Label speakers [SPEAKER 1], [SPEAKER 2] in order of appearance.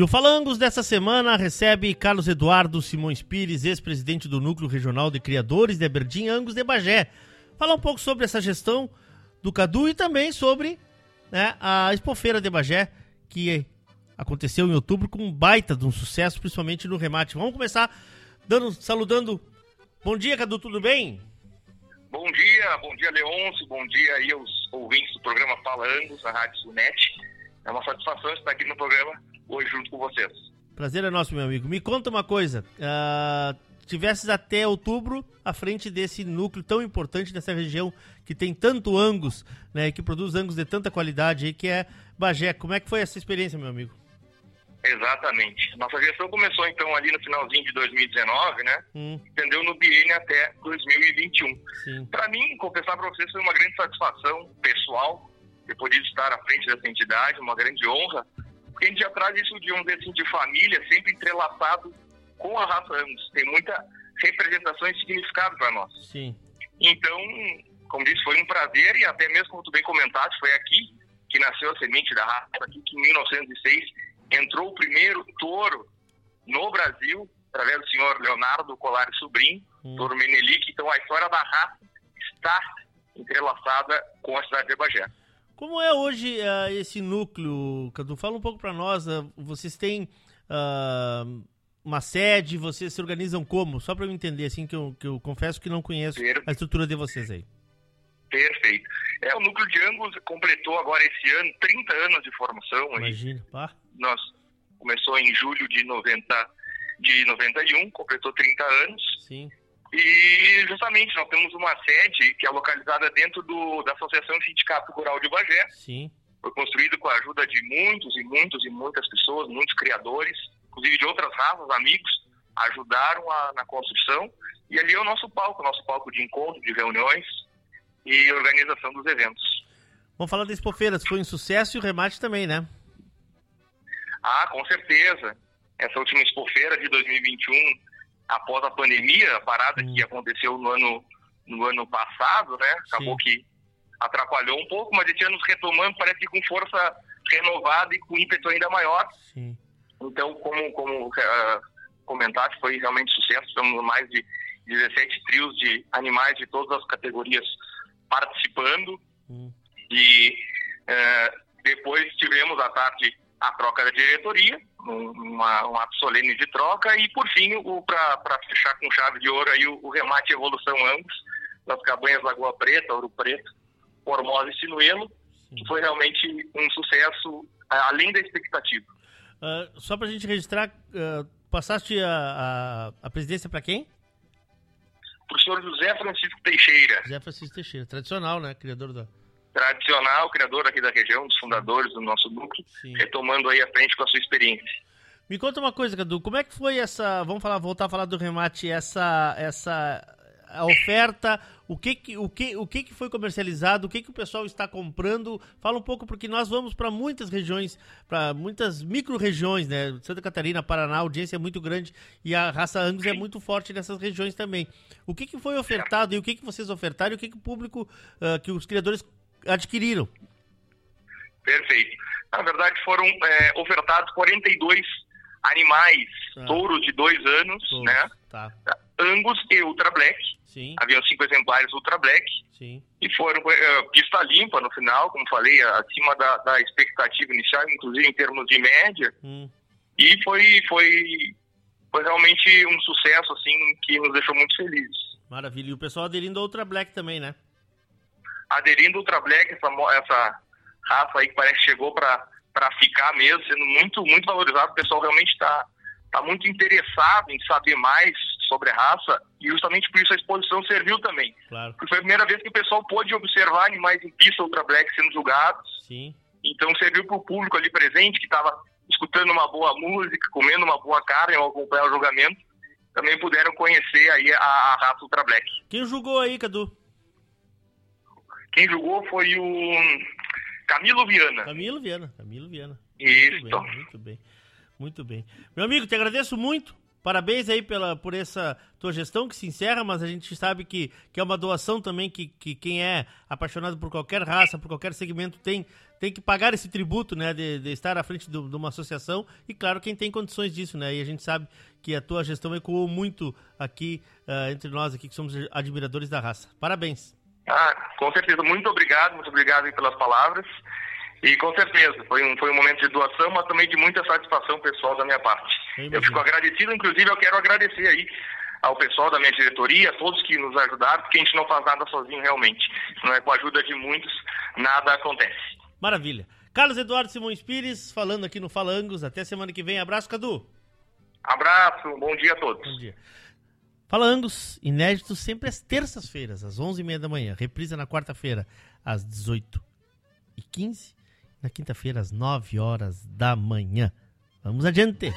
[SPEAKER 1] E o Falangos dessa semana recebe Carlos Eduardo Simões Pires, ex-presidente do Núcleo Regional de Criadores de Aberdim Angus de Bagé. Falar um pouco sobre essa gestão do Cadu e também sobre né, a Expofeira de Bagé, que aconteceu em outubro com um baita de um sucesso, principalmente no remate. Vamos começar dando, saludando. Bom dia, Cadu, tudo bem?
[SPEAKER 2] Bom dia, bom dia, Leôncio, bom dia aí aos ouvintes do programa Fala Angus, na Rádio Sunet. É uma satisfação estar aqui no programa hoje junto com vocês.
[SPEAKER 1] Prazer é nosso, meu amigo. Me conta uma coisa. Uh, tivesses até outubro à frente desse núcleo tão importante dessa região que tem tanto angus, né, que produz angus de tanta qualidade aí, que é Bagé. Como é que foi essa experiência, meu amigo?
[SPEAKER 2] Exatamente. Nossa gestão começou então ali no finalzinho de 2019, né? Hum. Entendeu no biênio até 2021. Para mim, confessar para vocês, foi uma grande satisfação pessoal ter podido estar à frente dessa entidade, uma grande honra porque a gente já traz isso de um assim, de família, sempre entrelaçado com a raça Angus. Tem muita representação e significado para nós.
[SPEAKER 1] Sim.
[SPEAKER 2] Então, como disse, foi um prazer e até mesmo como tu bem comentaste, foi aqui que nasceu a semente da raça, aqui que em 1906 entrou o primeiro touro no Brasil, através do senhor Leonardo Colares Sobrinho, hum. touro Menelik. Então, a história da raça está entrelaçada com a cidade de Bagé.
[SPEAKER 1] Como é hoje uh, esse núcleo, Cadu? Fala um pouco para nós. Uh, vocês têm uh, uma sede, vocês se organizam como? Só para eu entender, assim, que eu, que eu confesso que não conheço Perfeito. a estrutura de vocês aí.
[SPEAKER 2] Perfeito. É, o Núcleo de Angus completou agora esse ano 30 anos de formação.
[SPEAKER 1] Imagina, pá.
[SPEAKER 2] Nós começou em julho de 90, de 91, completou 30 anos.
[SPEAKER 1] Sim.
[SPEAKER 2] E justamente nós temos uma sede que é localizada dentro do, da Associação Sindicato Rural de Bagé.
[SPEAKER 1] Sim.
[SPEAKER 2] Foi construído com a ajuda de muitos e muitos e muitas pessoas, muitos criadores, inclusive de outras raças, amigos, ajudaram a, na construção. E ali é o nosso palco, nosso palco de encontro, de reuniões e organização dos eventos.
[SPEAKER 1] Vamos falar da Expofeiras, foi um sucesso e o remate também, né?
[SPEAKER 2] Ah, com certeza. Essa última Expofeira de 2021 após a pandemia, a parada hum. que aconteceu no ano, no ano passado, né? Acabou Sim. que atrapalhou um pouco, mas esse ano retomando, parece que com força renovada e com ímpeto ainda maior.
[SPEAKER 1] Sim.
[SPEAKER 2] Então, como, como uh, comentaste, foi realmente sucesso. Estamos mais de 17 trios de animais de todas as categorias participando.
[SPEAKER 1] Hum.
[SPEAKER 2] E uh, depois tivemos à tarde a troca da diretoria, uma, um ato solene de troca, e por fim, para fechar com chave de ouro, aí, o, o remate Evolução Ambos, das cabanhas Lagoa Preta, Ouro Preto, Formosa e Sinuelo, que foi realmente um sucesso além da expectativa.
[SPEAKER 1] Uh, só para a gente registrar, uh, passaste a, a, a presidência para quem?
[SPEAKER 2] Para o senhor José Francisco Teixeira.
[SPEAKER 1] José Francisco Teixeira, tradicional, né? Criador da
[SPEAKER 2] tradicional, criador aqui da região, dos fundadores do nosso núcleo, Sim. retomando aí a frente com a sua experiência.
[SPEAKER 1] Me conta uma coisa, Cadu, como é que foi essa, vamos falar, voltar a falar do remate, essa, essa a oferta, o que que, o que, o que que foi comercializado, o que que o pessoal está comprando, fala um pouco, porque nós vamos para muitas regiões, para muitas micro-regiões, né, Santa Catarina, Paraná, a audiência é muito grande e a raça Angus é muito forte nessas regiões também. O que que foi ofertado e o que que vocês ofertaram e o que que o público, uh, que os criadores adquiriram.
[SPEAKER 2] Perfeito. Na verdade, foram é, ofertados 42 animais, ah. touros de dois anos, touros. né?
[SPEAKER 1] Tá.
[SPEAKER 2] Angus e Ultra Black.
[SPEAKER 1] Sim.
[SPEAKER 2] Haviam cinco exemplares Ultra Black.
[SPEAKER 1] Sim.
[SPEAKER 2] E foram é, pista limpa no final, como falei, acima da, da, expectativa inicial, inclusive em termos de média.
[SPEAKER 1] Hum.
[SPEAKER 2] E foi, foi, foi realmente um sucesso, assim, que nos deixou muito felizes.
[SPEAKER 1] Maravilha. E o pessoal aderindo ao Ultra Black também, né?
[SPEAKER 2] Aderindo ao Ultra Black, essa, essa raça aí que parece que chegou para ficar mesmo, sendo muito, muito valorizado. O pessoal realmente está tá muito interessado em saber mais sobre a raça e justamente por isso a exposição serviu também.
[SPEAKER 1] Claro.
[SPEAKER 2] Porque foi a primeira vez que o pessoal pôde observar animais em pista Ultra Black sendo julgados.
[SPEAKER 1] Sim.
[SPEAKER 2] Então serviu para o público ali presente que estava escutando uma boa música, comendo uma boa carne ao acompanhar o julgamento, também puderam conhecer aí a, a raça Ultra Black.
[SPEAKER 1] Quem julgou aí, Cadu?
[SPEAKER 2] Quem julgou foi o Camilo Viana.
[SPEAKER 1] Camilo Viana, Camilo Viana.
[SPEAKER 2] Isso.
[SPEAKER 1] Muito bem, muito bem. Muito bem. Meu amigo, te agradeço muito. parabéns aí pela, por essa tua gestão que se encerra, mas a gente sabe que, que é uma doação também que, que quem é apaixonado por qualquer raça, por qualquer segmento tem, tem que pagar esse tributo, né, de, de estar à frente do, de uma associação e claro quem tem condições disso, né, e a gente sabe que a tua gestão ecoou muito aqui uh, entre nós aqui que somos admiradores da raça. Parabéns.
[SPEAKER 2] Ah, com certeza, muito obrigado, muito obrigado pelas palavras. E com certeza, foi um, foi um momento de doação, mas também de muita satisfação pessoal da minha parte. Eu fico agradecido, inclusive eu quero agradecer aí ao pessoal da minha diretoria, a todos que nos ajudaram, porque a gente não faz nada sozinho realmente. Não é com a ajuda de muitos, nada acontece.
[SPEAKER 1] Maravilha. Carlos Eduardo Simões Pires, falando aqui no Falangos. Até semana que vem. Abraço, Cadu.
[SPEAKER 2] Abraço, bom dia a todos. Bom dia.
[SPEAKER 1] Falangos, inéditos sempre às terças-feiras, às 11h30 da manhã. Reprisa na quarta-feira, às 18h15 na quinta-feira, às 9 horas da manhã. Vamos adiante!